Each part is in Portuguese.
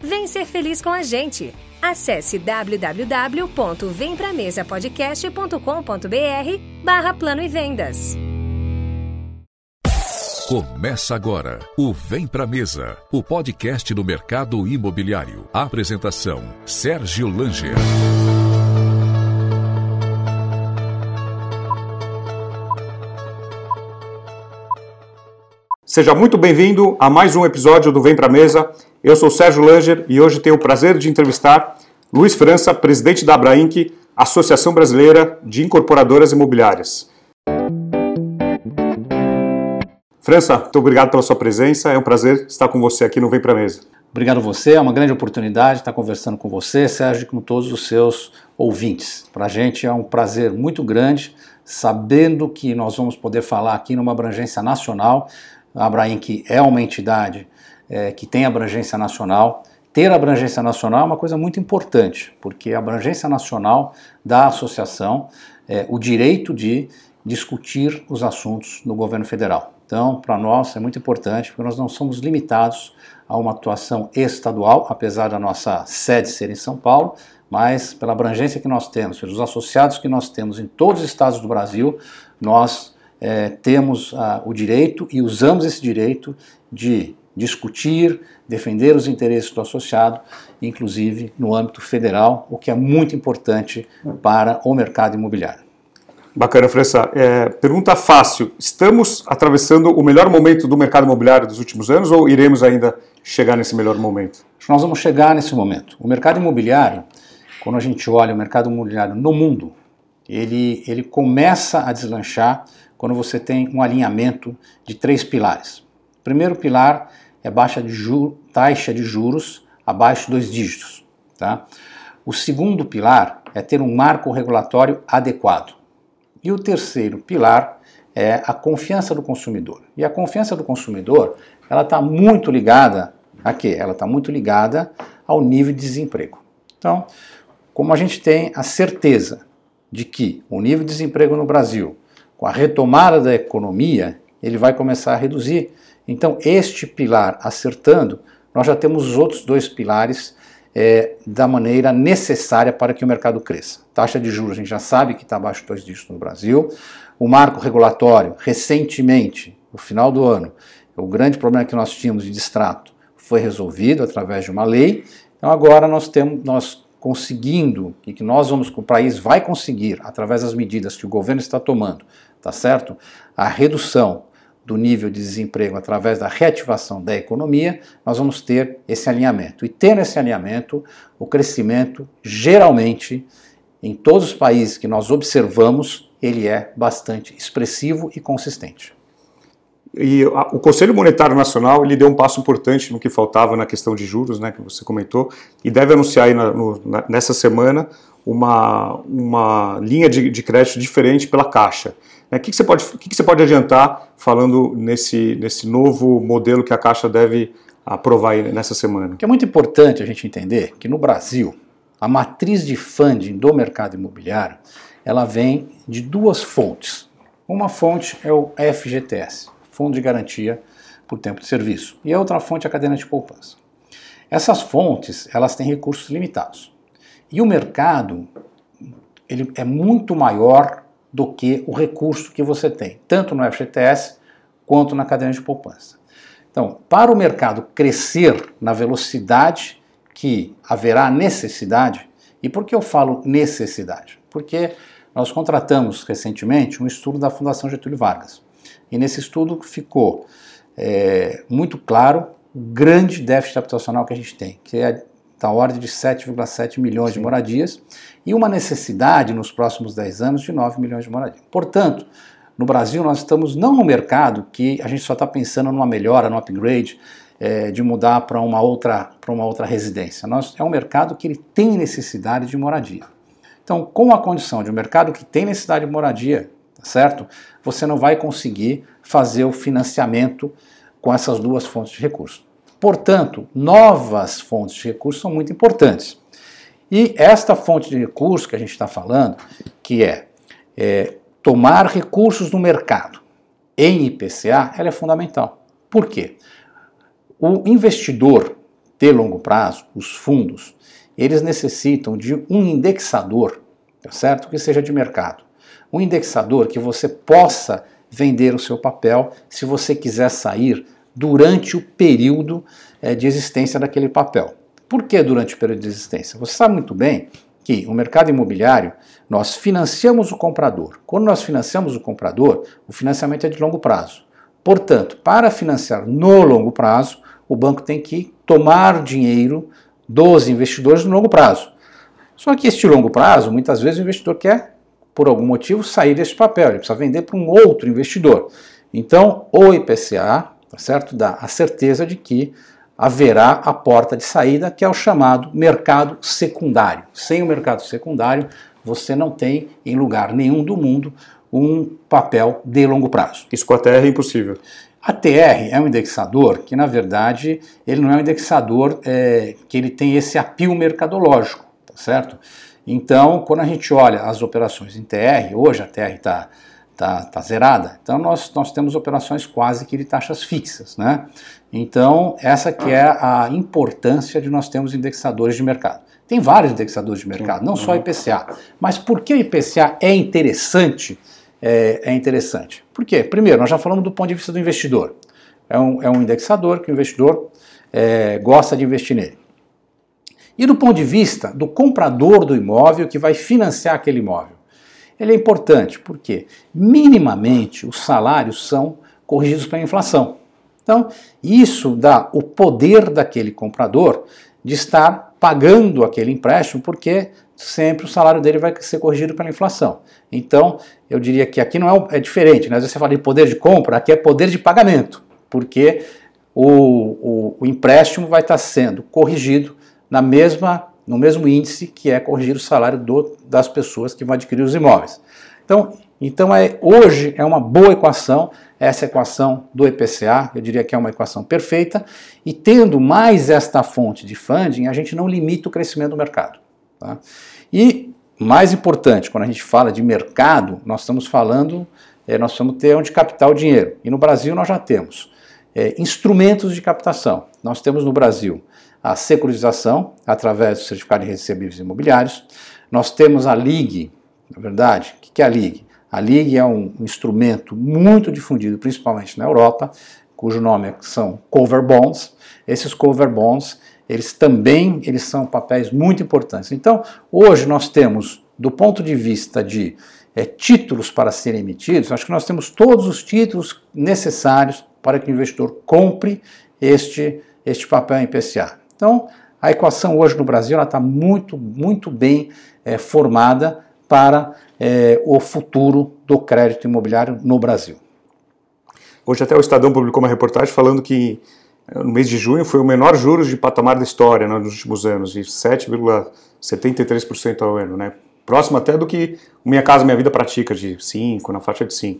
Vem ser feliz com a gente. Acesse www.vempramesapodcast.com.br barra Plano e Vendas. Começa agora o Vem Pra Mesa, o podcast do mercado imobiliário. Apresentação: Sérgio Langer. Seja muito bem-vindo a mais um episódio do Vem Pra Mesa. Eu sou Sérgio Langer e hoje tenho o prazer de entrevistar Luiz França, presidente da Abrainc, Associação Brasileira de Incorporadoras Imobiliárias. França, muito obrigado pela sua presença. É um prazer estar com você aqui no Vem Pra Mesa. Obrigado a você, é uma grande oportunidade estar conversando com você, Sérgio, e com todos os seus ouvintes. Para a gente é um prazer muito grande, sabendo que nós vamos poder falar aqui numa abrangência nacional a Abrainc é uma entidade é, que tem abrangência nacional. Ter abrangência nacional é uma coisa muito importante, porque a abrangência nacional dá à associação é, o direito de discutir os assuntos no governo federal. Então, para nós é muito importante, porque nós não somos limitados a uma atuação estadual, apesar da nossa sede ser em São Paulo, mas pela abrangência que nós temos, pelos associados que nós temos em todos os estados do Brasil, nós é, temos ah, o direito e usamos esse direito de discutir, defender os interesses do associado, inclusive no âmbito federal, o que é muito importante para o mercado imobiliário. Bacana, França. É, pergunta fácil: estamos atravessando o melhor momento do mercado imobiliário dos últimos anos ou iremos ainda chegar nesse melhor momento? Nós vamos chegar nesse momento. O mercado imobiliário, quando a gente olha o mercado imobiliário no mundo, ele, ele começa a deslanchar quando você tem um alinhamento de três pilares. O primeiro pilar é baixa de taxa de juros abaixo de dois dígitos. Tá? O segundo pilar é ter um marco regulatório adequado. E o terceiro pilar é a confiança do consumidor. E a confiança do consumidor, ela está muito ligada a quê? Ela está muito ligada ao nível de desemprego. Então, como a gente tem a certeza de que o nível de desemprego no Brasil com a retomada da economia, ele vai começar a reduzir. Então, este pilar acertando, nós já temos os outros dois pilares é, da maneira necessária para que o mercado cresça. Taxa de juros, a gente já sabe que está abaixo de dois dígitos no Brasil. O marco regulatório, recentemente, no final do ano, o grande problema que nós tínhamos de distrato foi resolvido através de uma lei. Então, agora nós temos, nós conseguindo, e que nós vamos, o país vai conseguir, através das medidas que o governo está tomando, tá certo? A redução do nível de desemprego através da reativação da economia, nós vamos ter esse alinhamento. E tendo esse alinhamento, o crescimento, geralmente, em todos os países que nós observamos, ele é bastante expressivo e consistente. E o Conselho Monetário Nacional ele deu um passo importante no que faltava na questão de juros, né, que você comentou, e deve anunciar aí na, no, na, nessa semana uma, uma linha de, de crédito diferente pela Caixa. O que, que, você pode, que, que você pode adiantar falando nesse, nesse novo modelo que a Caixa deve aprovar nessa semana? Que é muito importante a gente entender que no Brasil, a matriz de funding do mercado imobiliário, ela vem de duas fontes. Uma fonte é o FGTS, Fundo de Garantia por Tempo de Serviço, e a outra fonte é a cadena de poupança. Essas fontes, elas têm recursos limitados. E o mercado, ele é muito maior do que o recurso que você tem, tanto no FGTS quanto na cadena de poupança. Então, para o mercado crescer na velocidade que haverá necessidade, e por que eu falo necessidade? Porque nós contratamos recentemente um estudo da Fundação Getúlio Vargas. E nesse estudo ficou é, muito claro o grande déficit habitacional que a gente tem, que é da ordem de 7,7 milhões Sim. de moradias e uma necessidade nos próximos 10 anos de 9 milhões de moradias. Portanto, no Brasil nós estamos não no mercado que a gente só está pensando numa melhora, no upgrade, é, de mudar para uma outra para uma outra residência. Nós, é um mercado que ele tem necessidade de moradia. Então, com a condição de um mercado que tem necessidade de moradia, tá certo? Você não vai conseguir fazer o financiamento com essas duas fontes de recursos. Portanto, novas fontes de recursos são muito importantes. E esta fonte de recurso que a gente está falando, que é, é tomar recursos no mercado em IPCA, ela é fundamental. Por quê? O investidor de longo prazo, os fundos, eles necessitam de um indexador, tá certo? Que seja de mercado. Um indexador que você possa vender o seu papel se você quiser sair durante o período é, de existência daquele papel. Por que durante o período de existência? Você sabe muito bem que o mercado imobiliário, nós financiamos o comprador. Quando nós financiamos o comprador, o financiamento é de longo prazo. Portanto, para financiar no longo prazo, o banco tem que tomar dinheiro dos investidores no longo prazo. Só que este longo prazo, muitas vezes o investidor quer, por algum motivo, sair desse papel, ele precisa vender para um outro investidor. Então, o IPCA, tá certo, dá a certeza de que haverá a porta de saída, que é o chamado mercado secundário. Sem o mercado secundário, você não tem em lugar nenhum do mundo um papel de longo prazo. Isso com a TR é impossível. A TR é um indexador que, na verdade, ele não é um indexador é, que ele tem esse apio mercadológico, tá certo? Então, quando a gente olha as operações em TR, hoje a TR está tá, tá zerada, então nós, nós temos operações quase que de taxas fixas, né? Então, essa que é a importância de nós termos indexadores de mercado. Tem vários indexadores de mercado, não só IPCA. Mas por que o IPCA é interessante? é, é interessante. Por quê? Primeiro, nós já falamos do ponto de vista do investidor. É um, é um indexador que o investidor é, gosta de investir nele. E do ponto de vista do comprador do imóvel que vai financiar aquele imóvel. Ele é importante porque, minimamente, os salários são corrigidos pela inflação. Então, isso dá o poder daquele comprador de estar pagando aquele empréstimo, porque sempre o salário dele vai ser corrigido pela inflação. Então, eu diria que aqui não é, é diferente, né? Às vezes você fala de poder de compra, aqui é poder de pagamento, porque o, o, o empréstimo vai estar sendo corrigido na mesma, no mesmo índice que é corrigido o salário do, das pessoas que vão adquirir os imóveis. Então, então é, hoje é uma boa equação, essa equação do IPCA, eu diria que é uma equação perfeita, e tendo mais esta fonte de funding, a gente não limita o crescimento do mercado. Tá? E mais importante, quando a gente fala de mercado, nós estamos falando, é, nós vamos ter onde captar o dinheiro. E no Brasil nós já temos é, instrumentos de captação. Nós temos no Brasil a securitização, através do certificado de recebíveis imobiliários. Nós temos a LIG, na verdade. O que é a LIG? A LIG é um instrumento muito difundido, principalmente na Europa, cujo nome são cover bonds. Esses cover bonds eles também eles são papéis muito importantes. Então, hoje nós temos, do ponto de vista de é, títulos para serem emitidos, acho que nós temos todos os títulos necessários para que o investidor compre este, este papel em PCA. Então, a equação hoje no Brasil está muito, muito bem é, formada para é, o futuro do crédito imobiliário no Brasil. Hoje até o Estadão publicou uma reportagem falando que no mês de junho foi o menor juros de patamar da história né, nos últimos anos, de 7,73% ao ano, né? próximo até do que Minha Casa Minha Vida pratica, de 5%, na faixa de 5%.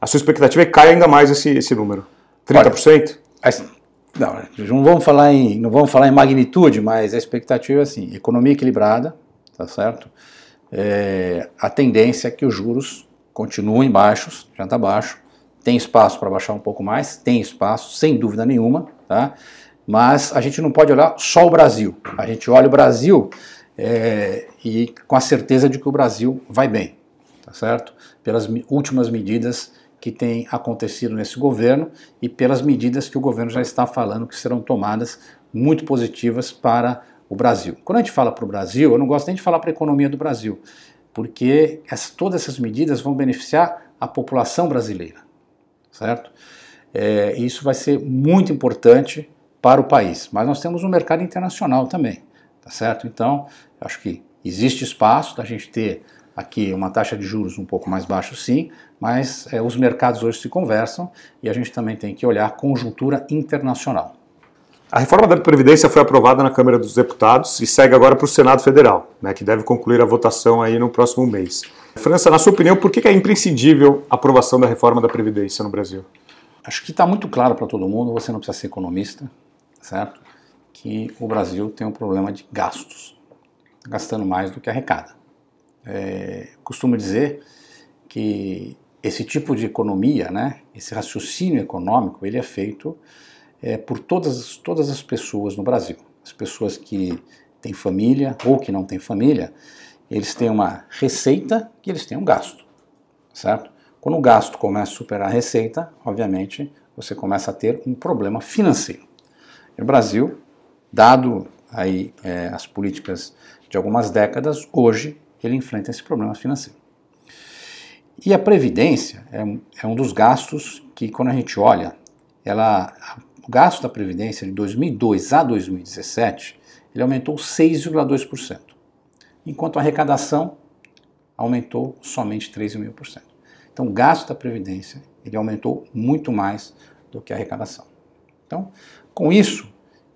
A sua expectativa é que caia ainda mais esse, esse número? 30%? Olha, não, não vamos falar em não vamos falar em magnitude, mas a expectativa é assim, economia equilibrada, tá certo? É, a tendência é que os juros continuem baixos, já está baixo, tem espaço para baixar um pouco mais, tem espaço, sem dúvida nenhuma, tá? Mas a gente não pode olhar só o Brasil. A gente olha o Brasil é, e com a certeza de que o Brasil vai bem, tá certo? Pelas últimas medidas que têm acontecido nesse governo e pelas medidas que o governo já está falando que serão tomadas muito positivas para o Brasil. Quando a gente fala para o Brasil, eu não gosto nem de falar para a economia do Brasil, porque essa, todas essas medidas vão beneficiar a população brasileira, certo? É, isso vai ser muito importante para o país. Mas nós temos um mercado internacional também, tá certo? Então, acho que existe espaço da gente ter aqui uma taxa de juros um pouco mais baixa, sim, mas é, os mercados hoje se conversam e a gente também tem que olhar a conjuntura internacional. A reforma da Previdência foi aprovada na Câmara dos Deputados e segue agora para o Senado Federal, né, que deve concluir a votação aí no próximo mês. França, na sua opinião, por que é imprescindível a aprovação da reforma da Previdência no Brasil? Acho que está muito claro para todo mundo, você não precisa ser economista, certo? Que o Brasil tem um problema de gastos, gastando mais do que arrecada. É, costumo dizer que esse tipo de economia, né, esse raciocínio econômico, ele é feito é, por todas, todas as pessoas no Brasil. As pessoas que têm família ou que não têm família, eles têm uma receita e eles têm um gasto, certo? Quando o gasto começa a superar a receita, obviamente, você começa a ter um problema financeiro. O Brasil, dado aí é, as políticas de algumas décadas, hoje ele enfrenta esse problema financeiro. E a previdência é, é um dos gastos que, quando a gente olha, ela, o gasto da previdência de 2002 a 2017 ele aumentou 6,2%, enquanto a arrecadação aumentou somente 3,5%. Então, o gasto da Previdência ele aumentou muito mais do que a arrecadação. Então, com isso,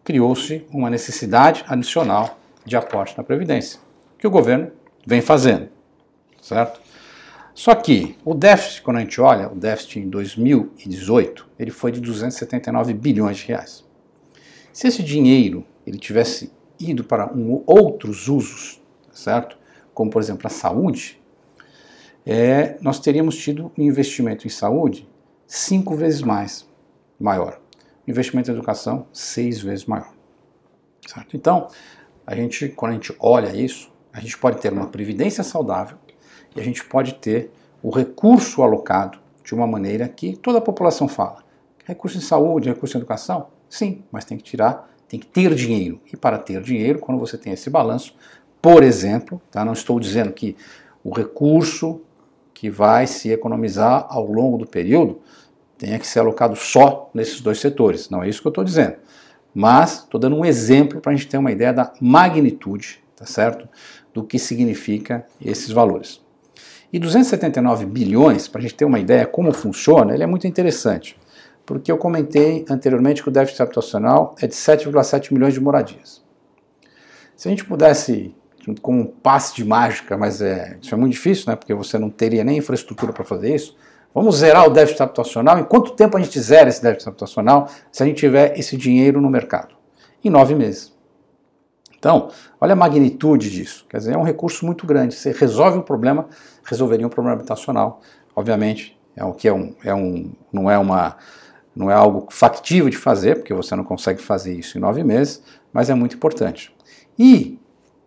criou-se uma necessidade adicional de aporte na Previdência, que o governo vem fazendo, certo? Só que o déficit, quando a gente olha, o déficit em 2018, ele foi de 279 bilhões de reais. Se esse dinheiro ele tivesse ido para um, outros usos, certo? Como, por exemplo, a saúde, é, nós teríamos tido um investimento em saúde cinco vezes mais maior. Investimento em educação, seis vezes maior. Certo? Então, a gente, quando a gente olha isso, a gente pode ter uma previdência saudável e a gente pode ter o recurso alocado de uma maneira que toda a população fala. Recurso em saúde, recurso em educação? Sim, mas tem que tirar, tem que ter dinheiro. E para ter dinheiro, quando você tem esse balanço, por exemplo, tá? não estou dizendo que o recurso que vai se economizar ao longo do período tenha que ser alocado só nesses dois setores. Não é isso que eu estou dizendo. Mas estou dando um exemplo para a gente ter uma ideia da magnitude, tá certo? Do que significa esses valores. E 279 bilhões, para a gente ter uma ideia como funciona, ele é muito interessante. Porque eu comentei anteriormente que o déficit habitacional é de 7,7 milhões de moradias. Se a gente pudesse como um passe de mágica, mas é, isso é muito difícil, né? Porque você não teria nem infraestrutura para fazer isso. Vamos zerar o déficit habitacional. Em quanto tempo a gente zera esse déficit habitacional se a gente tiver esse dinheiro no mercado? Em nove meses. Então, olha a magnitude disso. Quer dizer, é um recurso muito grande. Você resolve um problema, resolveria um problema habitacional. Obviamente, é o que é um, é um, não é uma, não é algo factível de fazer, porque você não consegue fazer isso em nove meses, mas é muito importante. E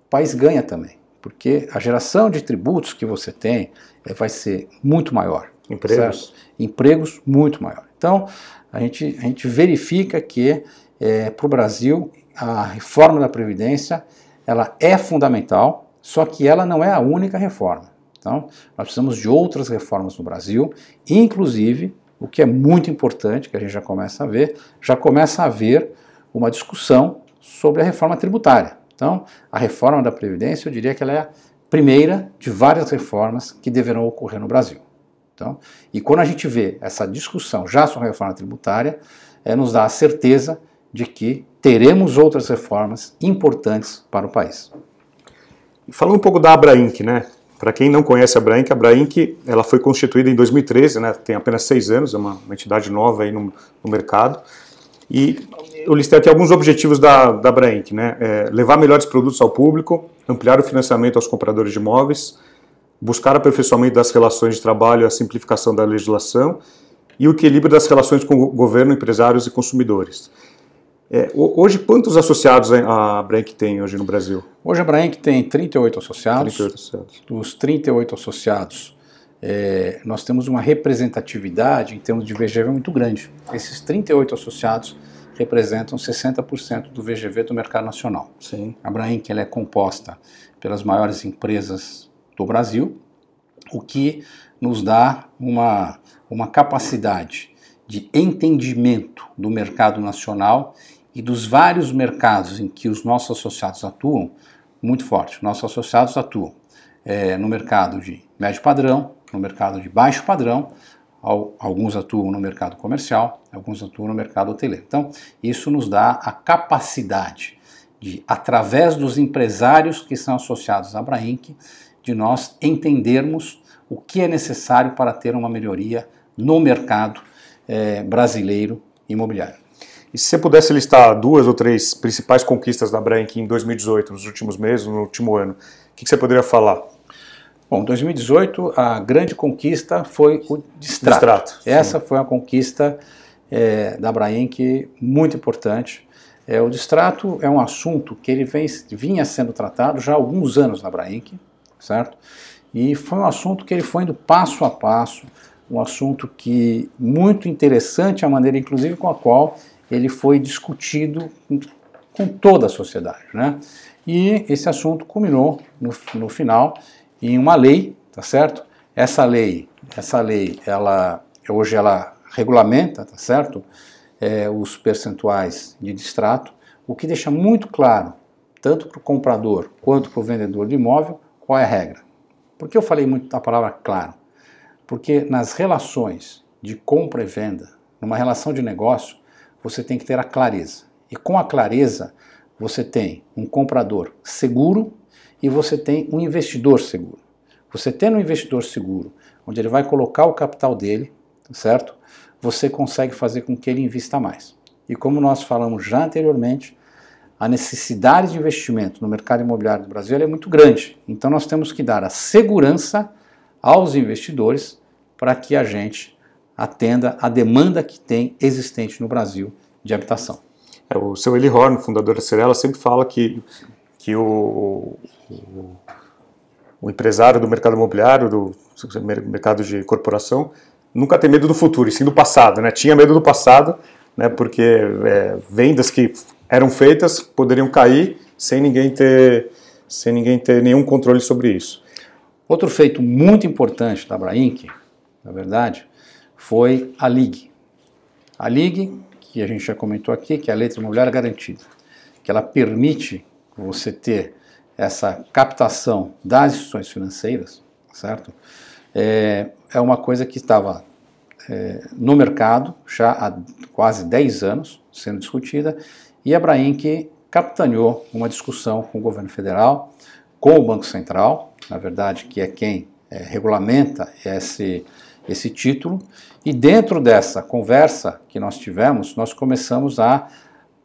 país ganha também, porque a geração de tributos que você tem é, vai ser muito maior. Empregos? Certo? Empregos muito maior. Então, a gente, a gente verifica que é, para o Brasil a reforma da Previdência ela é fundamental, só que ela não é a única reforma. Então, nós precisamos de outras reformas no Brasil, inclusive, o que é muito importante, que a gente já começa a ver, já começa a haver uma discussão sobre a reforma tributária. Então, a reforma da Previdência, eu diria que ela é a primeira de várias reformas que deverão ocorrer no Brasil. Então, e quando a gente vê essa discussão já sobre a reforma tributária, é, nos dá a certeza de que teremos outras reformas importantes para o país. Falando um pouco da Abrainc, né? Para quem não conhece a Abrainc, a Abrainc ela foi constituída em 2013, né? tem apenas seis anos, é uma, uma entidade nova aí no, no mercado. E eu listei aqui alguns objetivos da, da Brainc, né? É, levar melhores produtos ao público, ampliar o financiamento aos compradores de imóveis, buscar aperfeiçoamento das relações de trabalho a simplificação da legislação e o equilíbrio das relações com o governo, empresários e consumidores. É, hoje, quantos associados a Brank tem hoje no Brasil? Hoje a Brank tem 38 associados. 38 associados. Dos 38 associados, é, nós temos uma representatividade em termos de VGV muito grande. Esses 38 associados representam 60% do VGV do mercado nacional. Sim. A ela é composta pelas maiores empresas do Brasil, o que nos dá uma, uma capacidade de entendimento do mercado nacional e dos vários mercados em que os nossos associados atuam muito forte. Nossos associados atuam é, no mercado de médio padrão, no mercado de baixo padrão, alguns atuam no mercado comercial, alguns atuam no mercado hoteleiro. Então, isso nos dá a capacidade de, através dos empresários que são associados à Brainc, de nós entendermos o que é necessário para ter uma melhoria no mercado é, brasileiro imobiliário. E se você pudesse listar duas ou três principais conquistas da Brank em 2018, nos últimos meses, no último ano, o que, você poderia falar? Bom, 2018 a grande conquista foi o distrato. distrato Essa sim. foi uma conquista é, da Braenc muito importante. É, o distrato é um assunto que ele vem, vinha sendo tratado já há alguns anos na Braenc, certo? E foi um assunto que ele foi indo passo a passo, um assunto que muito interessante a maneira, inclusive, com a qual ele foi discutido com toda a sociedade, né? E esse assunto culminou no, no final em uma lei, tá certo? Essa lei, essa lei, ela hoje ela regulamenta, tá certo? É, os percentuais de distrato, o que deixa muito claro, tanto para o comprador quanto para o vendedor de imóvel, qual é a regra. Por que eu falei muito da palavra claro? Porque nas relações de compra e venda, numa relação de negócio, você tem que ter a clareza. E com a clareza, você tem um comprador seguro e você tem um investidor seguro. Você tendo um investidor seguro, onde ele vai colocar o capital dele, certo? Você consegue fazer com que ele invista mais. E como nós falamos já anteriormente, a necessidade de investimento no mercado imobiliário do Brasil é muito grande. Então nós temos que dar a segurança aos investidores para que a gente atenda a demanda que tem existente no Brasil de habitação. É, o seu Eli Horn, fundador da Cirela, sempre fala que, que o, o, o empresário do mercado imobiliário, do mercado de corporação, nunca tem medo do futuro, e sim do passado. Né? Tinha medo do passado, né, porque é, vendas que eram feitas poderiam cair sem ninguém ter, sem ninguém ter nenhum controle sobre isso. Outro feito muito importante da Abrainc na verdade, foi a LIG. A LIG, que a gente já comentou aqui, que é a letra imobiliária garantida, que ela permite você ter essa captação das instituições financeiras, certo? É, é uma coisa que estava é, no mercado já há quase 10 anos sendo discutida e a Brainc capitaneou uma discussão com o governo federal, com o Banco Central, na verdade, que é quem é, regulamenta esse, esse título, e dentro dessa conversa que nós tivemos, nós começamos a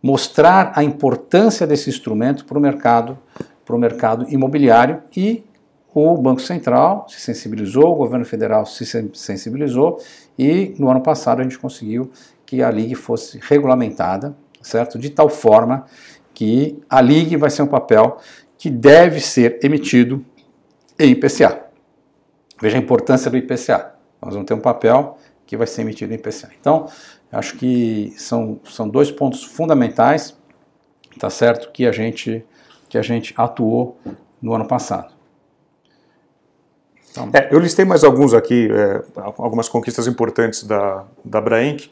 mostrar a importância desse instrumento para o mercado, para o mercado imobiliário e o Banco Central se sensibilizou, o governo federal se sensibilizou e no ano passado a gente conseguiu que a LIG fosse regulamentada, certo? De tal forma que a LIG vai ser um papel que deve ser emitido em IPCA. Veja a importância do IPCA. Nós vamos ter um papel que vai ser emitido em IPCA. Então, acho que são, são dois pontos fundamentais, tá certo, que a gente, que a gente atuou no ano passado. Então, é, eu listei mais alguns aqui, é, algumas conquistas importantes da, da Braenc,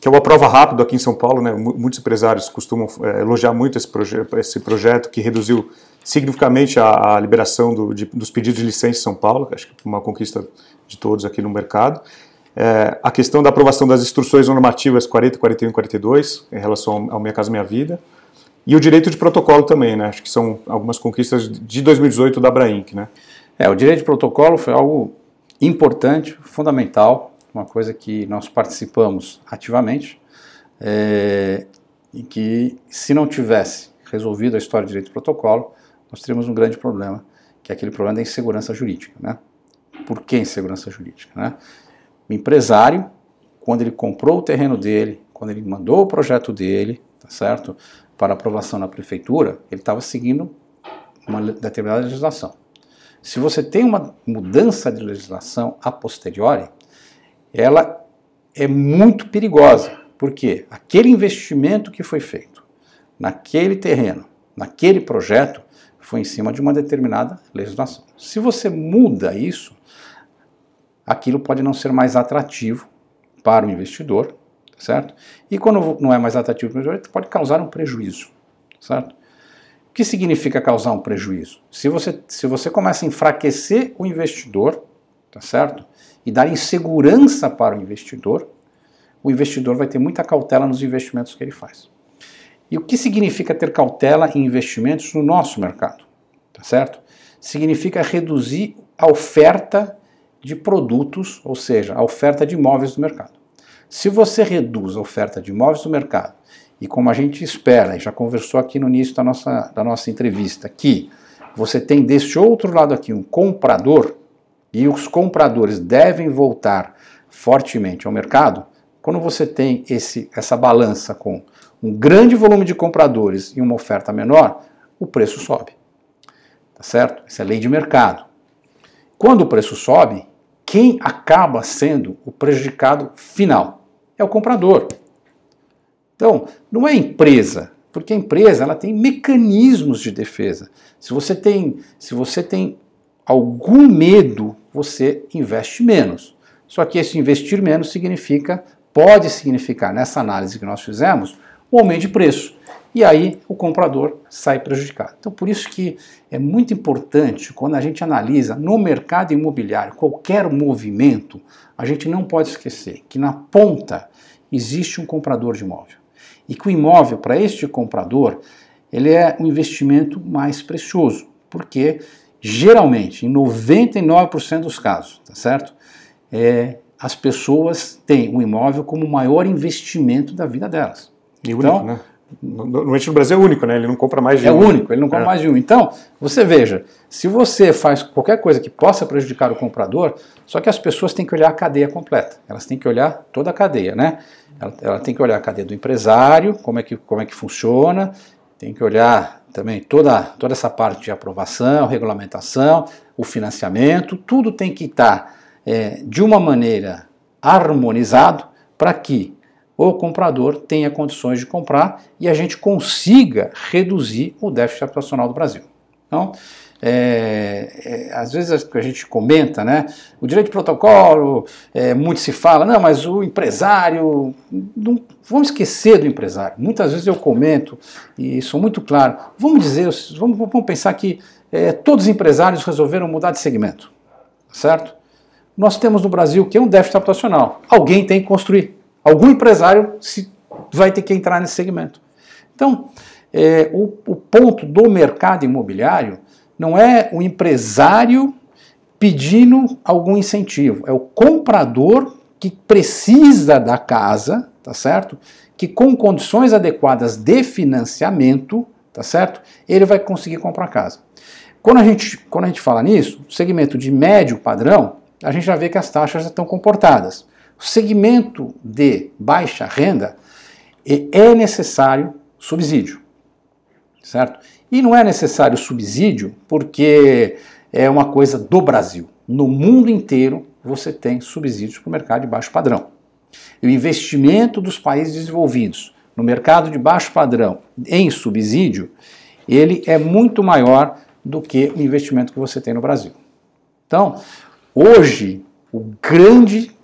que é uma prova rápida aqui em São Paulo, né? Muitos empresários costumam é, elogiar muito esse, proje esse projeto que reduziu significativamente a, a liberação do, de, dos pedidos de licença em São Paulo, acho que uma conquista de todos aqui no mercado. É, a questão da aprovação das instruções normativas 40, 41 e 42 em relação ao Minha Casa Minha Vida. E o direito de protocolo também, né? Acho que são algumas conquistas de 2018 da Brainc, né? É, o direito de protocolo foi algo importante, fundamental, uma coisa que nós participamos ativamente é, e que se não tivesse resolvido a história do direito de protocolo, nós teríamos um grande problema, que é aquele problema da insegurança jurídica. Né? Por que insegurança jurídica? Né? O empresário, quando ele comprou o terreno dele, quando ele mandou o projeto dele, tá certo, para aprovação na prefeitura, ele estava seguindo uma determinada legislação. Se você tem uma mudança de legislação a posteriori, ela é muito perigosa, porque aquele investimento que foi feito naquele terreno, naquele projeto, foi em cima de uma determinada legislação. Se você muda isso, aquilo pode não ser mais atrativo para o investidor, certo? E quando não é mais atrativo para o investidor, pode causar um prejuízo, certo? O que significa causar um prejuízo? Se você, se você começa a enfraquecer o investidor, tá certo? E dar insegurança para o investidor, o investidor vai ter muita cautela nos investimentos que ele faz. E o que significa ter cautela em investimentos no nosso mercado? Tá certo? Significa reduzir a oferta de produtos, ou seja, a oferta de imóveis no mercado. Se você reduz a oferta de imóveis no mercado, e como a gente espera, e já conversou aqui no início da nossa, da nossa entrevista, que você tem deste outro lado aqui um comprador, e os compradores devem voltar fortemente ao mercado, quando você tem esse, essa balança com um grande volume de compradores e uma oferta menor, o preço sobe. Tá certo? Isso é lei de mercado. Quando o preço sobe, quem acaba sendo o prejudicado final? É o comprador. Então, não é a empresa, porque a empresa ela tem mecanismos de defesa. Se você tem, se você tem algum medo, você investe menos. Só que esse investir menos significa, pode significar nessa análise que nós fizemos, um aumento de preço. E aí o comprador sai prejudicado. Então, por isso que é muito importante, quando a gente analisa no mercado imobiliário qualquer movimento, a gente não pode esquecer que na ponta existe um comprador de imóvel. E que o imóvel, para este comprador, ele é um investimento mais precioso, porque geralmente, em 99% dos casos, tá certo? É, as pessoas têm o imóvel como o maior investimento da vida delas. E único, então, né? Normalmente no Brasil é único, né? Ele não compra mais de é um. É único, ele não compra é. mais de um. Então, você veja, se você faz qualquer coisa que possa prejudicar o comprador, só que as pessoas têm que olhar a cadeia completa. Elas têm que olhar toda a cadeia, né? Ela, ela tem que olhar a cadeia do empresário, como é que, como é que funciona, tem que olhar também toda, toda essa parte de aprovação, regulamentação, o financiamento, tudo tem que estar é, de uma maneira harmonizado para que o comprador tenha condições de comprar e a gente consiga reduzir o déficit habitacional do Brasil. Então, é, é, às vezes a gente comenta, né? O direito de protocolo, é, muito se fala, não, mas o empresário, não, vamos esquecer do empresário. Muitas vezes eu comento e sou muito claro. Vamos dizer, vamos, vamos pensar que é, todos os empresários resolveram mudar de segmento, certo? Nós temos no Brasil que é um déficit habitacional. Alguém tem que construir. Algum empresário se, vai ter que entrar nesse segmento. Então, é, o, o ponto do mercado imobiliário não é o empresário pedindo algum incentivo, é o comprador que precisa da casa, tá certo? Que com condições adequadas de financiamento, tá certo? Ele vai conseguir comprar a casa. Quando a gente, quando a gente fala nisso, segmento de médio padrão, a gente já vê que as taxas já estão comportadas. O segmento de baixa renda é necessário subsídio, certo? E não é necessário subsídio porque é uma coisa do Brasil. No mundo inteiro você tem subsídios para o mercado de baixo padrão. E o investimento dos países desenvolvidos no mercado de baixo padrão em subsídio, ele é muito maior do que o investimento que você tem no Brasil. Então, hoje, o grande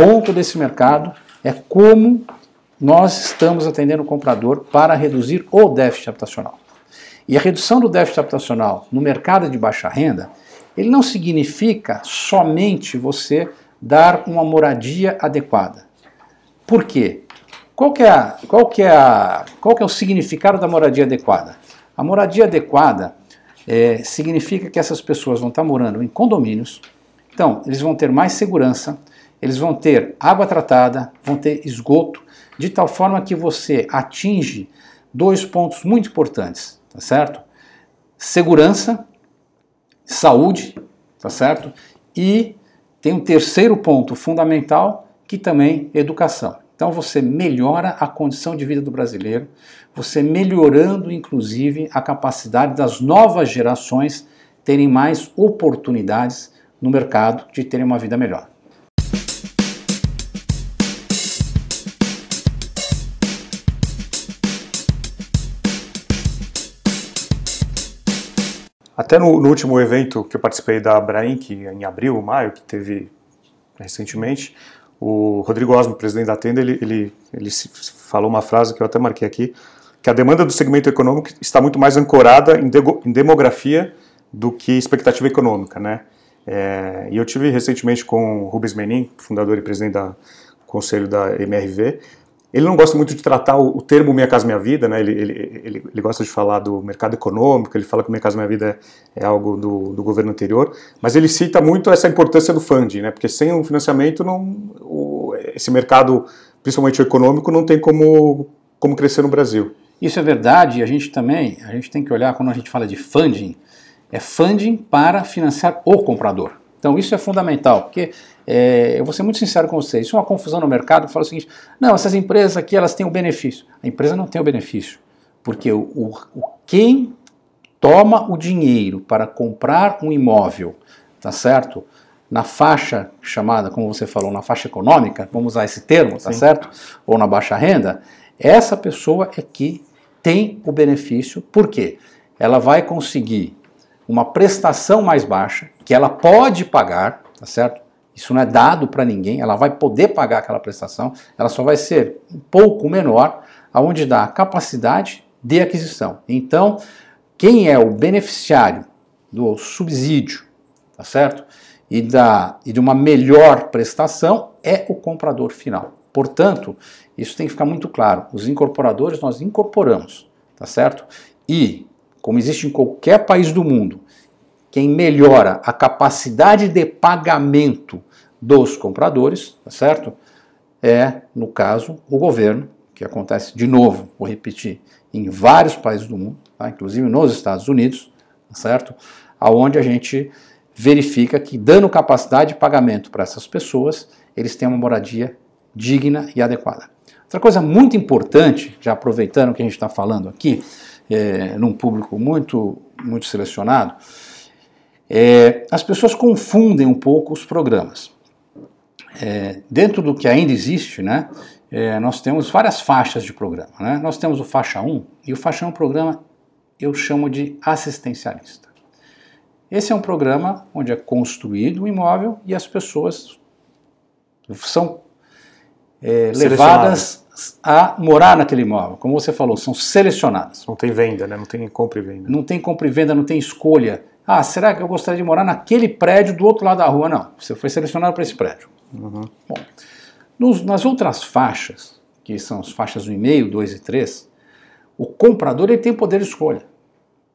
ponto desse mercado é como nós estamos atendendo o comprador para reduzir o déficit habitacional. E a redução do déficit habitacional no mercado de baixa renda, ele não significa somente você dar uma moradia adequada. Por quê? Qual que é, a, qual que é, a, qual que é o significado da moradia adequada? A moradia adequada é, significa que essas pessoas vão estar morando em condomínios, então eles vão ter mais segurança, eles vão ter água tratada, vão ter esgoto, de tal forma que você atinge dois pontos muito importantes, tá certo? Segurança, saúde, tá certo? E tem um terceiro ponto fundamental, que também é educação. Então você melhora a condição de vida do brasileiro, você melhorando inclusive a capacidade das novas gerações terem mais oportunidades no mercado de terem uma vida melhor. Até no, no, último evento que eu participei da Abraim, que em abril, maio, que teve recentemente, o Rodrigo Osmo, presidente da Tenda, ele, ele, ele falou uma frase que eu até marquei aqui, que a demanda do segmento econômico está muito mais ancorada em, de, em demografia do que expectativa econômica, né? É, e eu tive recentemente com o Rubens Menin, fundador e presidente do conselho da MRV, ele não gosta muito de tratar o, o, termo Minha Casa Minha Vida, né? Ele, ele, ele, ele, gosta de falar do mercado econômico, ele fala que Minha Casa Minha Vida é, algo do, do, governo anterior, mas ele cita muito essa importância do funding, né? Porque sem um financiamento, não, o, esse mercado, principalmente o econômico, não tem como, como crescer no Brasil. Isso é verdade, e a gente também, a gente tem que olhar, quando a gente fala de funding, é funding para financiar o comprador. Então isso é fundamental, porque é, eu vou ser muito sincero com vocês, isso é uma confusão no mercado, fala o seguinte, não, essas empresas aqui elas têm o um benefício. A empresa não tem o benefício, porque o, o, o, quem toma o dinheiro para comprar um imóvel, tá certo? Na faixa chamada, como você falou, na faixa econômica, vamos usar esse termo, tá Sim. certo? Ou na baixa renda, essa pessoa é que tem o benefício, por quê? Ela vai conseguir uma prestação mais baixa, que ela pode pagar, tá certo? Isso não é dado para ninguém, ela vai poder pagar aquela prestação, ela só vai ser um pouco menor, aonde dá capacidade de aquisição. Então, quem é o beneficiário do subsídio, tá certo? E, da, e de uma melhor prestação é o comprador final. Portanto, isso tem que ficar muito claro. Os incorporadores nós incorporamos, tá certo? E como existe em qualquer país do mundo, quem melhora a capacidade de pagamento dos compradores, tá certo? É, no caso, o governo, que acontece de novo, vou repetir, em vários países do mundo, tá? inclusive nos Estados Unidos, tá certo? Aonde a gente verifica que dando capacidade de pagamento para essas pessoas, eles têm uma moradia digna e adequada. Outra coisa muito importante, já aproveitando que a gente está falando aqui, é, num público muito, muito selecionado, é, as pessoas confundem um pouco os programas. É, dentro do que ainda existe, né, é, nós temos várias faixas de programa. Né? Nós temos o faixa 1, e o faixa 1 programa eu chamo de assistencialista. Esse é um programa onde é construído o um imóvel e as pessoas são é, levadas a morar naquele imóvel. Como você falou, são selecionadas. Não tem venda, né? não tem compra e venda. Não tem compra e venda, não tem escolha. Ah, será que eu gostaria de morar naquele prédio do outro lado da rua? Não, você foi selecionado para esse prédio. Uhum. Bom, nos, nas outras faixas, que são as faixas 1,5, 2 e 3, o comprador ele tem poder de escolha.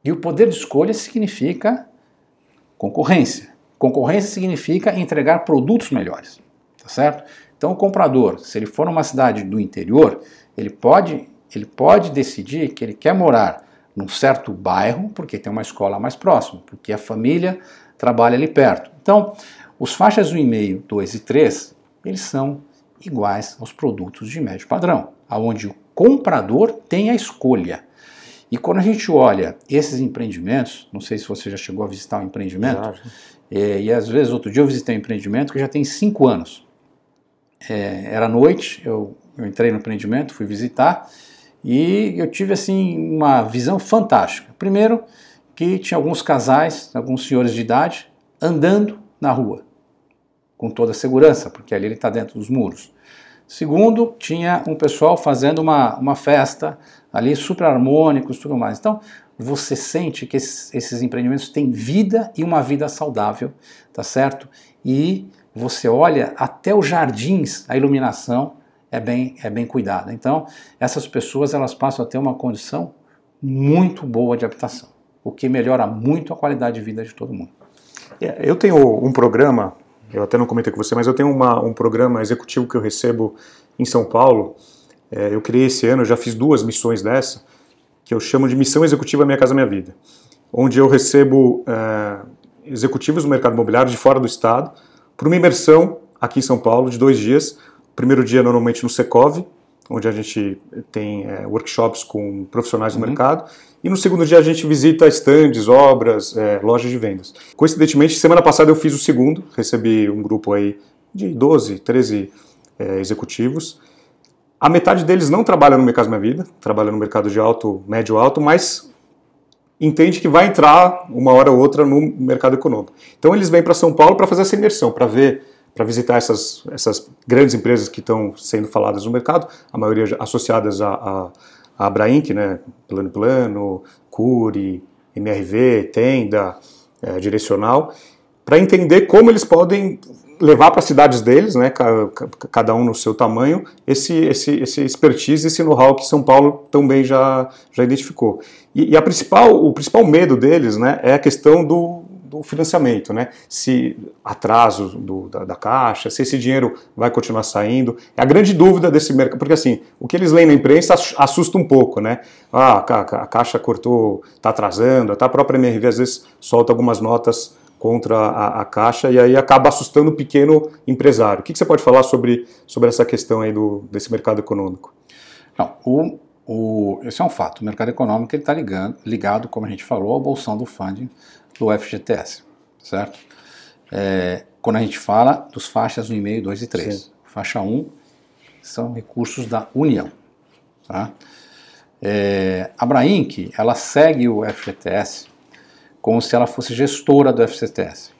E o poder de escolha significa concorrência. Concorrência significa entregar produtos melhores, tá certo? Então o comprador, se ele for numa cidade do interior, ele pode, ele pode decidir que ele quer morar num certo bairro, porque tem uma escola mais próxima, porque a família trabalha ali perto. Então, os faixas 1,5, 2 e 3, eles são iguais aos produtos de médio padrão, aonde o comprador tem a escolha. E quando a gente olha esses empreendimentos, não sei se você já chegou a visitar um empreendimento, é, e às vezes outro dia eu visitei um empreendimento que já tem cinco anos é, era noite, eu, eu entrei no empreendimento, fui visitar e eu tive assim uma visão fantástica. Primeiro, que tinha alguns casais, alguns senhores de idade, andando na rua, com toda a segurança, porque ali ele está dentro dos muros. Segundo, tinha um pessoal fazendo uma, uma festa ali, super harmônicos tudo mais. Então, você sente que esses, esses empreendimentos têm vida e uma vida saudável, tá certo? E você olha até os jardins, a iluminação é bem, é bem cuidada. Então, essas pessoas elas passam a ter uma condição muito boa de habitação, o que melhora muito a qualidade de vida de todo mundo. É, eu tenho um programa, eu até não comentei com você, mas eu tenho uma, um programa executivo que eu recebo em São Paulo. É, eu criei esse ano, já fiz duas missões dessa, que eu chamo de Missão Executiva Minha Casa Minha Vida, onde eu recebo é, executivos do mercado imobiliário de fora do estado para uma imersão aqui em São Paulo de dois dias. O primeiro dia normalmente no Secov, onde a gente tem é, workshops com profissionais do uhum. mercado, e no segundo dia a gente visita estandes, obras, é, lojas de vendas. Coincidentemente, semana passada eu fiz o segundo, recebi um grupo aí de 12, 13 é, executivos. A metade deles não trabalha no Casa Minha Vida, trabalha no mercado de alto, médio alto, mas entende que vai entrar uma hora ou outra no mercado econômico. Então eles vêm para São Paulo para fazer essa imersão, para ver, para visitar essas, essas grandes empresas que estão sendo faladas no mercado, a maioria associadas a, a, a né, Plano Plano, Curi, MRV, Tenda, é, Direcional, para entender como eles podem levar para as cidades deles, né, cada um no seu tamanho, esse, esse, esse expertise, esse know-how que São Paulo também já, já identificou. E, e, a principal, o principal medo deles né, é a questão do, do financiamento, né? se atraso do, da, da, caixa, se esse dinheiro vai continuar saindo. É a grande dúvida desse mercado, porque assim, o que eles leem na imprensa assusta um pouco, né? Ah, a, a caixa cortou, está atrasando, até a própria MRV às vezes solta algumas notas contra a, a, Caixa e aí acaba assustando o pequeno empresário. O que, que, você pode falar sobre, sobre essa questão aí do, desse mercado econômico? Não, o, o, esse é um fato. O mercado econômico está ligado, ligado, como a gente falou, ao bolsão do funding do FGTS, certo? É, quando a gente fala dos faixas 1,5, 2 e 3. Sim. Faixa 1 são recursos da União. Tá? É, a Brainc, ela segue o FGTS como se ela fosse gestora do FCTS.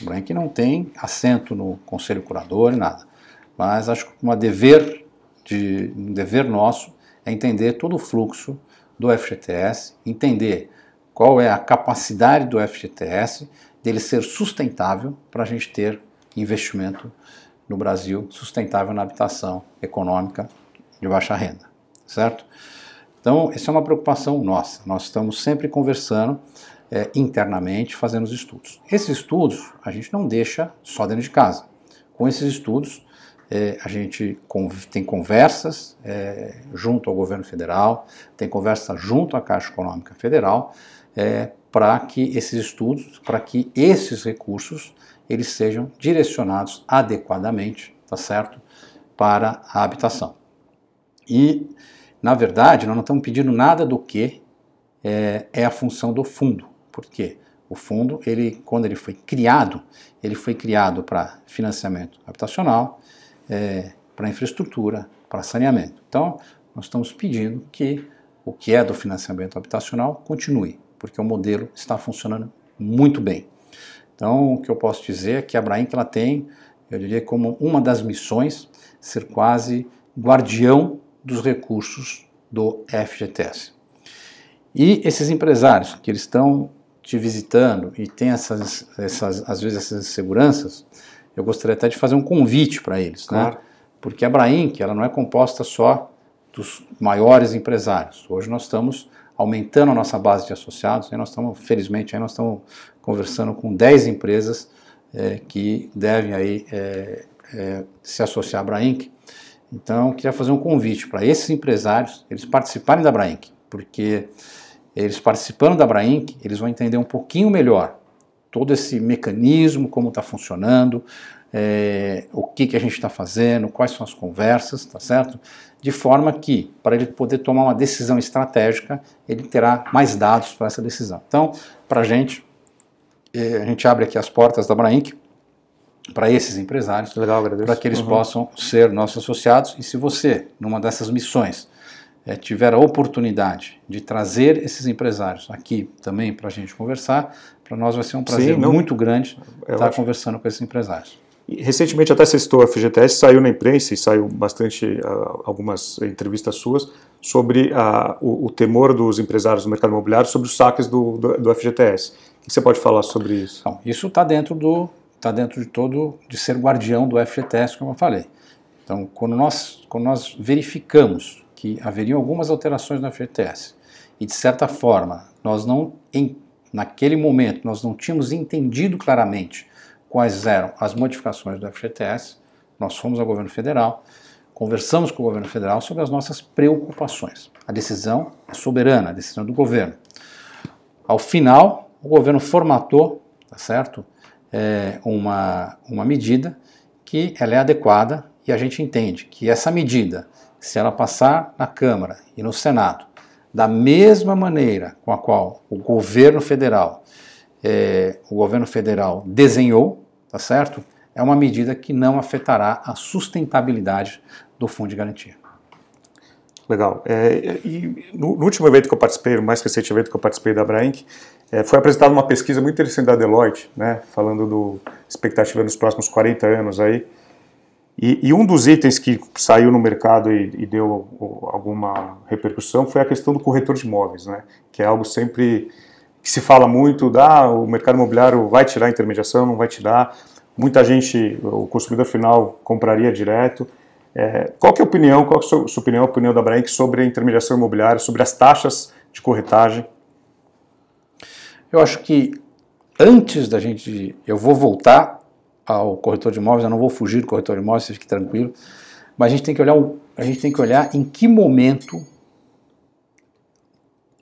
Lembrando que não tem assento no conselho curador e nada, mas acho que uma dever de, um dever nosso é entender todo o fluxo do FGTS, entender qual é a capacidade do FGTS dele ser sustentável para a gente ter investimento no Brasil sustentável na habitação econômica de baixa renda, certo? Então, essa é uma preocupação nossa. Nós estamos sempre conversando é, internamente fazendo os estudos. Esses estudos a gente não deixa só dentro de casa. Com esses estudos, é, a gente tem conversas é, junto ao governo federal, tem conversa junto à Caixa Econômica Federal, é, para que esses estudos, para que esses recursos, eles sejam direcionados adequadamente, tá certo, para a habitação. E, na verdade, nós não estamos pedindo nada do que é, é a função do fundo. Por quê? O fundo, ele, quando ele foi criado, ele foi criado para financiamento habitacional, é, para infraestrutura, para saneamento. Então, nós estamos pedindo que o que é do financiamento habitacional continue, porque o modelo está funcionando muito bem. Então, o que eu posso dizer é que a Brainc ela tem, eu diria, como uma das missões, ser quase guardião dos recursos do FGTS. E esses empresários que eles estão te visitando e tem essas, essas, às vezes essas inseguranças, eu gostaria até de fazer um convite para eles, né? claro. né? Porque a Brainc, ela não é composta só dos maiores empresários. Hoje nós estamos aumentando a nossa base de associados, e nós estamos, felizmente, aí nós estamos conversando com 10 empresas é, que devem aí é, é, se associar à Brainc. Então, eu queria fazer um convite para esses empresários, eles participarem da Brainc, porque eles participando da Brainc, eles vão entender um pouquinho melhor todo esse mecanismo, como está funcionando, é, o que, que a gente está fazendo, quais são as conversas, tá certo? De forma que, para ele poder tomar uma decisão estratégica, ele terá mais dados para essa decisão. Então, para a gente, é, a gente abre aqui as portas da Brainc para esses empresários, para que eles uhum. possam ser nossos associados. E se você, numa dessas missões, é, tiver a oportunidade de trazer esses empresários aqui também para a gente conversar, para nós vai ser um prazer Sim, não, muito grande é estar conversando com esses empresários. Recentemente até citou a FGTS, saiu na imprensa e saiu bastante uh, algumas entrevistas suas sobre uh, o, o, temor dos empresários do mercado imobiliário sobre os saques do, do, do FGTS. O que você pode falar sobre isso? Então, isso está dentro do está dentro de todo de ser guardião do FGTS, como eu falei. Então, quando nós quando nós verificamos que haveriam algumas alterações no FGTS e de certa forma nós não em, naquele momento nós não tínhamos entendido claramente quais eram as modificações do FGTS, nós fomos ao governo federal, conversamos com o governo federal sobre as nossas preocupações. A decisão é soberana, a decisão do governo. Ao final, o governo formatou, tá certo, é, uma, uma medida que ela é adequada e a gente entende que essa medida se ela passar na Câmara e no Senado, da mesma maneira com a qual o governo federal, é, o governo federal desenhou, tá certo? É uma medida que não afetará a sustentabilidade do Fundo de Garantia. Legal. É, e no, no, último evento que eu participei, no mais recente evento que eu participei da Brainc, é, foi apresentada uma pesquisa muito interessante da Deloitte, né, falando do expectativa nos próximos 40 anos aí. E, e um dos itens que saiu no mercado e, e, deu alguma repercussão foi a questão do corretor de imóveis, né, que é algo sempre que se fala muito, da ah, o mercado imobiliário vai tirar a intermediação, não vai tirar. Muita gente, o consumidor final compraria direto. É, qual que é a opinião, qual é a sua, sua opinião, a opinião da Brank sobre a intermediação imobiliária, sobre as taxas de corretagem? Eu acho que antes da gente, eu vou voltar ao corretor de imóveis, eu não vou fugir do corretor de imóveis, fique tranquilo, mas a gente tem que olhar, a gente tem que olhar em que momento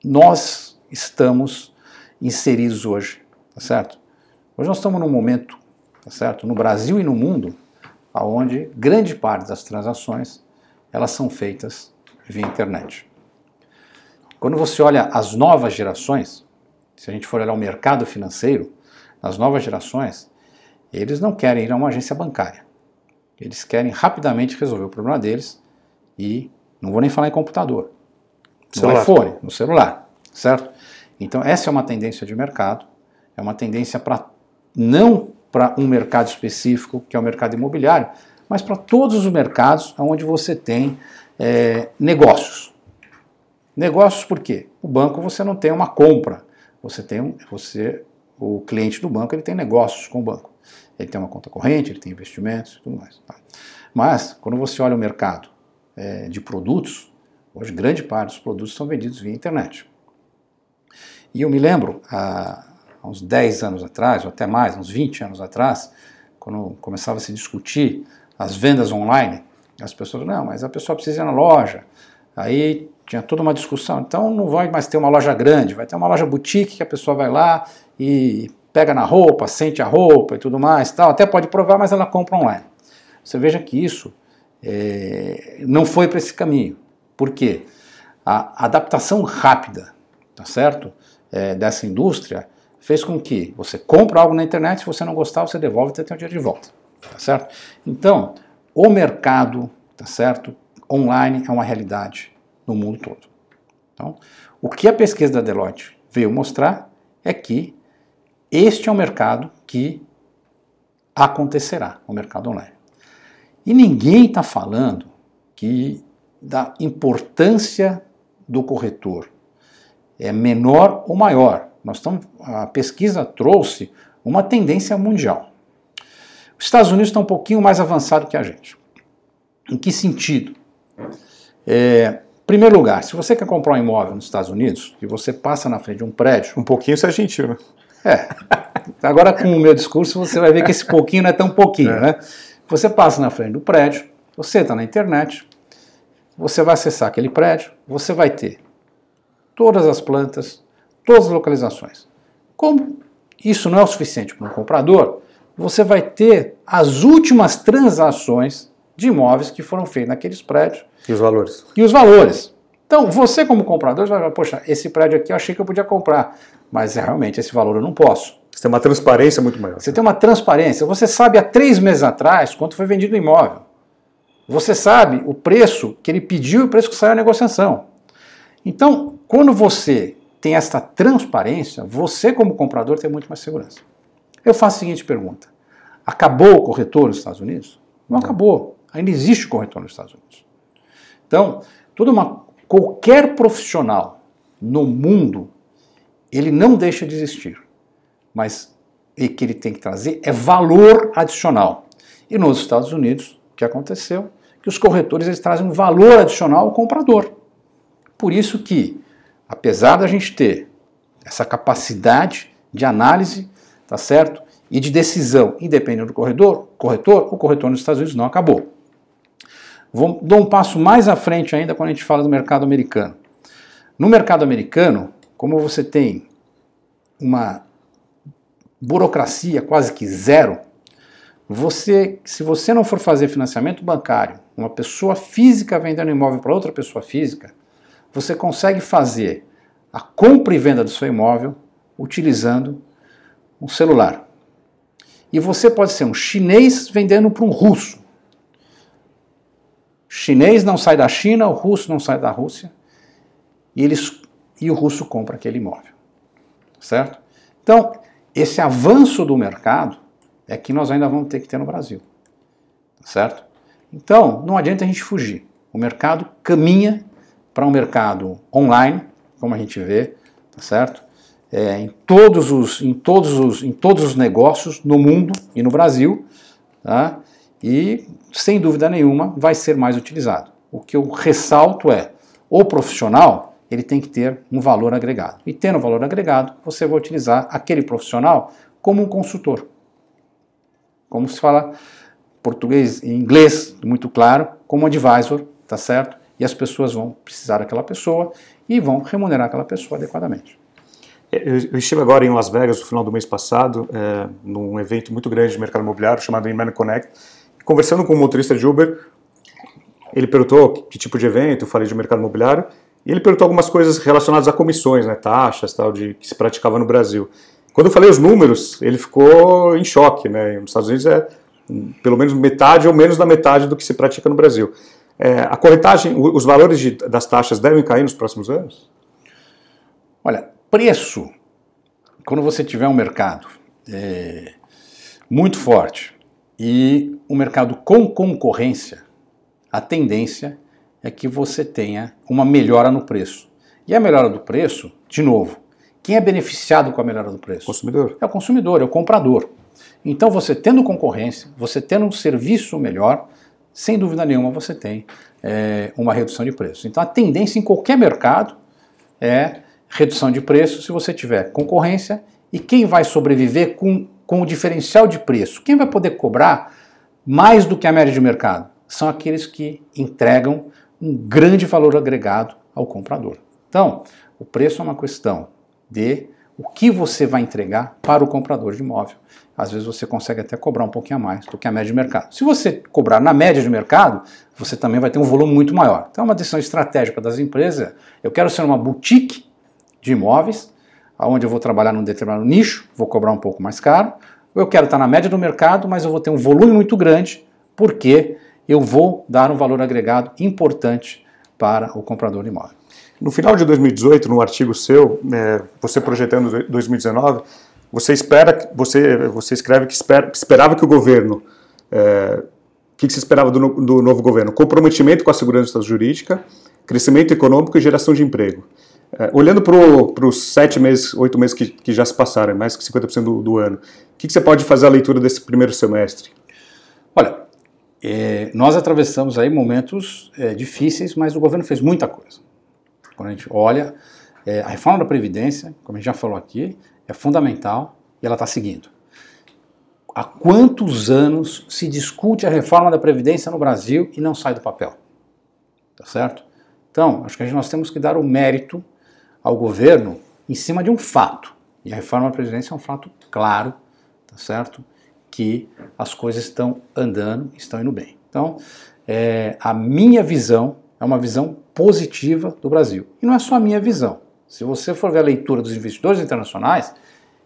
nós estamos inseridos hoje, tá certo? Hoje nós estamos num momento, tá certo, no Brasil e no mundo, aonde grande parte das transações elas são feitas via internet. Quando você olha as novas gerações, se a gente for olhar o mercado financeiro, as novas gerações, eles não querem ir a uma agência bancária. Eles querem rapidamente resolver o problema deles e não vou nem falar em computador, no celular. iPhone, no celular, certo? Então essa é uma tendência de mercado, é uma tendência para não para um mercado específico, que é o mercado imobiliário, mas para todos os mercados onde você tem é, negócios. Negócios por quê? O banco você não tem uma compra, você tem você o cliente do banco ele tem negócios com o banco. Ele tem uma conta corrente, ele tem investimentos e tudo mais. Tá? Mas quando você olha o mercado é, de produtos, hoje grande parte dos produtos são vendidos via internet. E eu me lembro, a, há uns 10 anos atrás, ou até mais, uns 20 anos atrás, quando começava a se discutir as vendas online, as pessoas, não, mas a pessoa precisa ir na loja. Aí tinha toda uma discussão. Então não vai mais ter uma loja grande, vai ter uma loja boutique que a pessoa vai lá e pega na roupa, sente a roupa e tudo mais, tal. Até pode provar, mas ela compra online. Você veja que isso é, não foi para esse caminho. Por quê? A adaptação rápida, tá certo? É, dessa indústria fez com que você compre algo na internet, se você não gostar, você devolve e tem o dinheiro de volta. Tá certo? Então, o mercado, tá certo? Online é uma realidade no mundo todo. Então, o que a pesquisa da Deloitte veio mostrar é que este é um mercado que acontecerá, o mercado online. E ninguém está falando que da importância do corretor é menor ou maior. Nós estamos, a pesquisa trouxe uma tendência mundial. Os Estados Unidos estão um pouquinho mais avançado que a gente. Em que sentido? É, primeiro lugar, se você quer comprar um imóvel nos Estados Unidos e você passa na frente de um prédio. Um pouquinho isso é gentil, né? É. Agora, com o meu discurso, você vai ver que esse pouquinho não é tão pouquinho, é. né? Você passa na frente do prédio, você está na internet, você vai acessar aquele prédio, você vai ter todas as plantas, todas as localizações. Como isso não é o suficiente para um comprador, você vai ter as últimas transações de imóveis que foram feitas naqueles prédios. E os valores. E os valores. Então, você como comprador vai falar, poxa, esse prédio aqui eu achei que eu podia comprar, mas realmente esse valor eu não posso. Você tem uma transparência muito maior. Você tem uma transparência. Você sabe há três meses atrás quanto foi vendido o imóvel. Você sabe o preço que ele pediu e o preço que saiu a negociação. Então, quando você tem esta transparência, você como comprador tem muito mais segurança. Eu faço a seguinte pergunta: acabou o corretor nos Estados Unidos? Não, acabou. Ainda existe corretor nos Estados Unidos. Então, toda uma, qualquer profissional no mundo, ele não deixa de existir, mas o que ele tem que trazer é valor adicional. E nos Estados Unidos, o que aconteceu? Que os corretores eles trazem um valor adicional ao comprador. Por isso que apesar da gente ter essa capacidade de análise, tá certo? E de decisão independente do corredor, corretor, o corretor nos Estados Unidos não acabou. Vou dar um passo mais à frente ainda quando a gente fala do mercado americano. No mercado americano, como você tem uma burocracia quase que zero, você, se você não for fazer financiamento bancário, uma pessoa física vendendo imóvel para outra pessoa física, você consegue fazer a compra e venda do seu imóvel utilizando um celular. E você pode ser um chinês vendendo para um russo. chinês não sai da China, o russo não sai da Rússia, e, eles, e o russo compra aquele imóvel. Certo? Então, esse avanço do mercado é que nós ainda vamos ter que ter no Brasil. Certo? Então, não adianta a gente fugir. O mercado caminha para um mercado online, como a gente vê, tá certo? É, em, todos os, em, todos os, em todos os negócios no mundo e no Brasil, tá? e sem dúvida nenhuma vai ser mais utilizado. O que eu ressalto é, o profissional ele tem que ter um valor agregado. E tendo valor agregado, você vai utilizar aquele profissional como um consultor. Como se fala português e inglês, muito claro, como advisor, tá certo? E as pessoas vão precisar daquela pessoa e vão remunerar aquela pessoa adequadamente. É, eu estive agora em Las Vegas no final do mês passado, é, num evento muito grande de mercado imobiliário chamado Inman Connect. Conversando com um motorista de Uber, ele perguntou que tipo de evento, eu falei de mercado imobiliário, e ele perguntou algumas coisas relacionadas a comissões, né, taxas, tal, de que se praticava no Brasil. Quando eu falei os números, ele ficou em choque, né? Nos Estados Unidos é pelo menos metade ou menos da metade do que se pratica no Brasil. É, a corretagem, os valores de, das taxas devem cair nos próximos anos? Olha, preço, quando você tiver um mercado é, muito forte e um mercado com concorrência, a tendência é que você tenha uma melhora no preço. E a melhora do preço, de novo, quem é beneficiado com a melhora do preço? Consumidor. É o consumidor, é o comprador. Então, você tendo concorrência, você tendo um serviço melhor, sem dúvida nenhuma você tem é, uma redução de preço. Então, a tendência em qualquer mercado é redução de preço se você tiver concorrência e quem vai sobreviver com, com o diferencial de preço? Quem vai poder cobrar mais do que a média de mercado? São aqueles que entregam um grande valor agregado ao comprador. Então, o preço é uma questão de o que você vai entregar para o comprador de imóvel. Às vezes você consegue até cobrar um pouquinho a mais do que a média de mercado. Se você cobrar na média de mercado, você também vai ter um volume muito maior. Então, é uma decisão estratégica das empresas. Eu quero ser uma boutique de imóveis, onde eu vou trabalhar num determinado nicho, vou cobrar um pouco mais caro. Eu quero estar na média do mercado, mas eu vou ter um volume muito grande, porque eu vou dar um valor agregado importante para o comprador de imóvel. No final de 2018, no artigo seu, é, você projetando 2019, você espera, você, você escreve que espera, esperava que o governo, é, o que, que você esperava do, do, novo governo? Comprometimento com a segurança jurídica, crescimento econômico e geração de emprego. É, olhando para os sete meses, oito meses que, que, já se passaram, mais que 50% do, do ano, o que, que você pode fazer a leitura desse primeiro semestre? Olha, é, nós atravessamos aí momentos é, difíceis, mas o governo fez muita coisa. Quando a gente olha, é, a reforma da Previdência, como a gente já falou aqui, é fundamental e ela está seguindo. Há quantos anos se discute a reforma da Previdência no Brasil e não sai do papel? Tá certo? Então, acho que nós temos que dar o mérito ao governo em cima de um fato. E a reforma da Previdência é um fato claro, tá certo? Que as coisas estão andando, estão indo bem. Então, é, a minha visão é uma visão positiva do Brasil. E não é só a minha visão. Se você for ver a leitura dos investidores internacionais,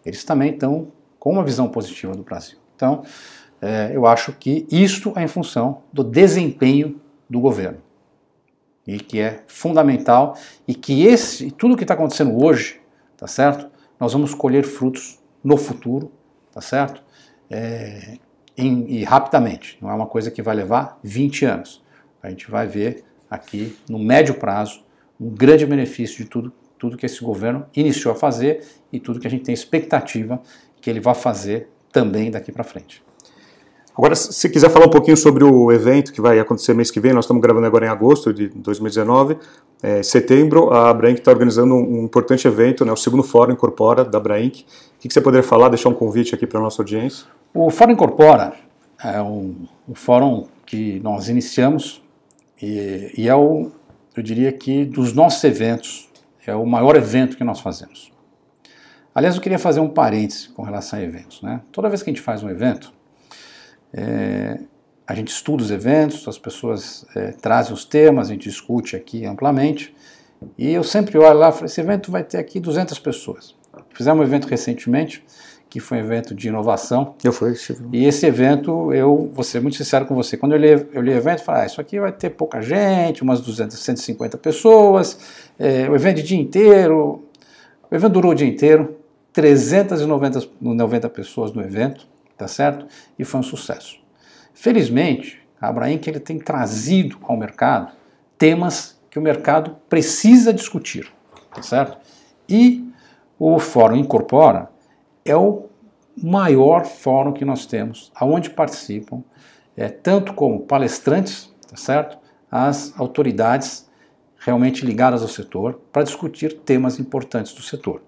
eles também estão com uma visão positiva do Brasil. Então, é, eu acho que isto é em função do desempenho do governo. E que é fundamental e que esse, tudo que está acontecendo hoje, tá certo? Nós vamos colher frutos no futuro, tá certo? É, em, e rapidamente. Não é uma coisa que vai levar 20 anos. A gente vai ver aqui, no médio prazo, um grande benefício de tudo, tudo que esse governo iniciou a fazer e tudo que a gente tem expectativa que ele vai fazer também daqui para frente. Agora, se quiser falar um pouquinho sobre o evento que vai acontecer mês que vem, nós estamos gravando agora em agosto de 2019. É, setembro, a Brainc está organizando um, importante evento, né, o segundo Fórum Incorpora da Brainc. O que, que você poderia falar, deixar um convite aqui para a nossa audiência? O Fórum Incorpora é um, um fórum que nós iniciamos e, e, é o, eu diria que dos nossos eventos, é o maior evento que nós fazemos. Aliás, eu queria fazer um parêntese com relação a eventos. Né? Toda vez que a gente faz um evento, é, a gente estuda os eventos, as pessoas é, trazem os temas, a gente discute aqui amplamente. E eu sempre olho lá e falo: esse evento vai ter aqui 200 pessoas. Fizemos um evento recentemente que foi um evento de inovação. Eu fui. E esse evento, eu vou ser muito sincero com você, quando eu li, eu li o evento, eu falei, ah, isso aqui vai ter pouca gente, umas 200, 150 pessoas, é, o evento de dia inteiro, o evento durou o dia inteiro, 390 90 pessoas no evento, tá certo? E foi um sucesso. Felizmente, a que ele tem trazido ao mercado temas que o mercado precisa discutir, tá certo? E o Fórum Incorpora é o maior fórum que nós temos, aonde participam é, tanto como palestrantes, tá certo? As autoridades realmente ligadas ao setor para discutir temas importantes do setor.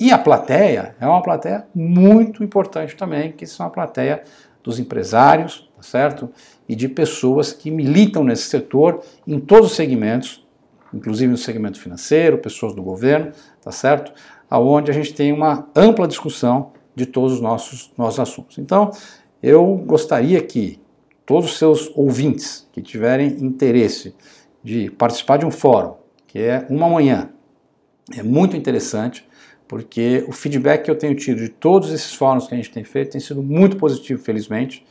E a plateia é uma plateia muito importante também, que são a plateia dos empresários, tá certo? E de pessoas que militam nesse setor em todos os segmentos, inclusive no segmento financeiro, pessoas do governo, tá certo? Aonde a gente tem uma ampla discussão de todos os nossos, nossos assuntos. Então, eu gostaria que todos os seus ouvintes que tiverem interesse de participar de um fórum, que é uma manhã, é muito interessante, porque o feedback que eu tenho tido de todos esses fóruns que a gente tem feito tem sido muito positivo, felizmente,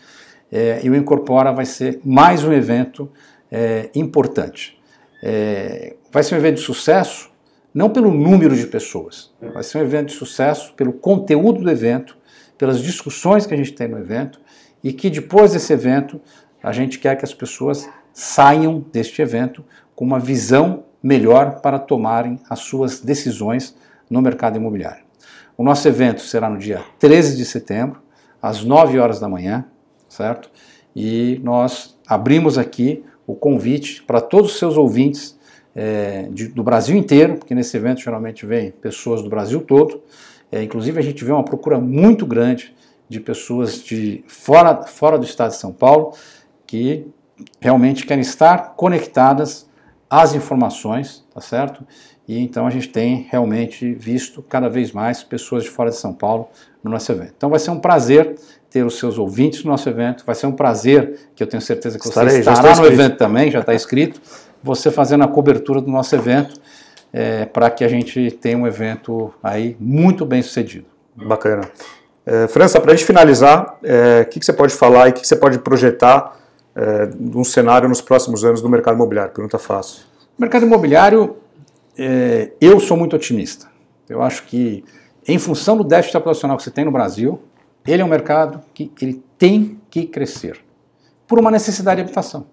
é, e o Incorpora vai ser mais um evento é, importante. É, vai ser um evento de sucesso, não pelo número de pessoas, vai ser um evento de sucesso pelo conteúdo do evento, pelas discussões que a gente tem no evento, e que depois desse evento a gente quer que as pessoas saiam deste evento com uma visão melhor para tomarem as suas decisões no mercado imobiliário. O nosso evento será no dia 13 de setembro, às 9 horas da manhã, certo? E nós abrimos aqui o convite para todos os seus ouvintes é, de, do Brasil inteiro, porque nesse evento geralmente vem pessoas do Brasil todo. É, inclusive a gente vê uma procura muito grande de pessoas de fora, fora do estado de São Paulo que realmente querem estar conectadas às informações, tá certo? E então a gente tem realmente visto cada vez mais pessoas de fora de São Paulo no nosso evento. Então vai ser um prazer ter os seus ouvintes no nosso evento, vai ser um prazer, que eu tenho certeza que Estarei, você estará no evento também, já está escrito, você fazendo a cobertura do nosso evento, é, para que a gente tenha um evento aí muito bem sucedido. Bacana. É, França, para a gente finalizar, é, o que, que, você pode falar e o que, que, você pode projetar é, um cenário nos próximos anos do mercado imobiliário? Pergunta fácil. O mercado imobiliário é, eu sou muito otimista. Eu acho que, em função do déficit habitacional que você tem no Brasil, ele é um mercado que ele tem que crescer por uma necessidade de habitação.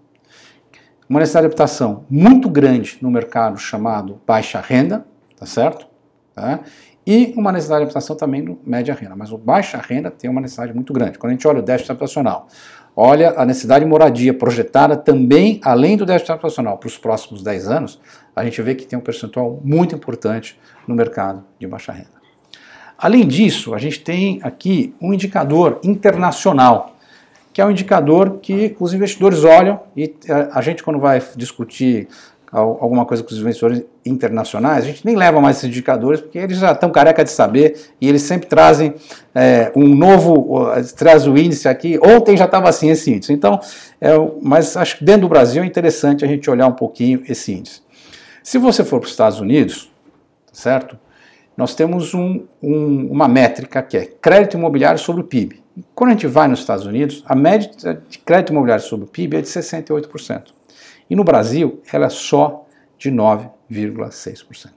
Uma necessidade de habitação muito grande no mercado chamado baixa renda, tá certo? Tá? E uma necessidade de habitação também no média renda. Mas o baixa renda tem uma necessidade muito grande. Quando a gente olha o déficit habitacional, olha a necessidade de moradia projetada também, além do déficit habitacional, para os próximos 10 anos, a gente vê que tem um percentual muito importante no mercado de baixa renda. Além disso, a gente tem aqui um indicador internacional, que é um indicador que os investidores olham e eh, a gente, quando vai discutir alguma coisa com os investidores internacionais, a gente nem leva mais esses indicadores, porque eles já estão careca de saber e eles sempre trazem é, um novo, traz o índice aqui, ontem já estava assim esse índice. Então, é, mas acho que dentro do Brasil é interessante a gente olhar um pouquinho esse índice. Se você for para os Estados Unidos, certo? Nós temos um, um, uma métrica que é crédito imobiliário sobre o PIB. Quando a gente vai nos Estados Unidos, a média de crédito imobiliário sobre o PIB é de 68%. E no Brasil, ela é só de 9,6%.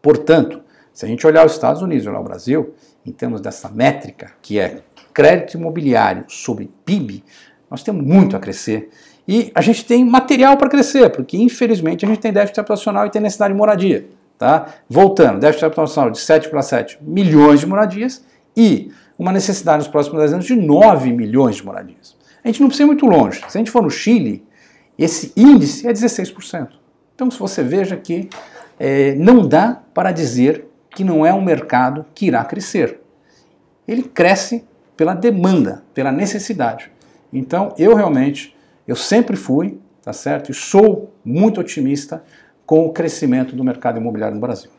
Portanto, se a gente olhar os Estados Unidos e olhar o Brasil, em termos dessa métrica, que é crédito imobiliário sobre PIB, nós temos muito a crescer e a gente tem material para crescer, porque infelizmente a gente tem déficit habitacional e tem necessidade de moradia. Tá? Voltando, déficit habitacional de 7,7 milhões de moradias e uma necessidade nos próximos 10 anos de 9 milhões de moradias. A gente não precisa ir muito longe. Se a gente for no Chile, esse índice é 16%. Então, se você veja que é, não dá para dizer que não é um mercado que irá crescer. Ele cresce pela demanda, pela necessidade. Então, eu realmente eu sempre fui, tá certo? E sou muito otimista com o crescimento do mercado imobiliário no Brasil.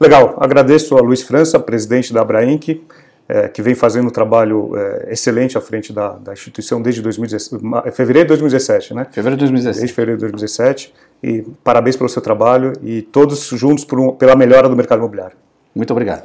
Legal, agradeço a Luiz França, presidente da Abrainc, é, que vem fazendo um trabalho é, excelente à frente da, da, instituição desde 2017, fevereiro de 2017, né? Fevereiro de 2017. Desde fevereiro de 2017. E parabéns pelo seu trabalho e todos juntos um, pela melhora do mercado imobiliário. Muito obrigado.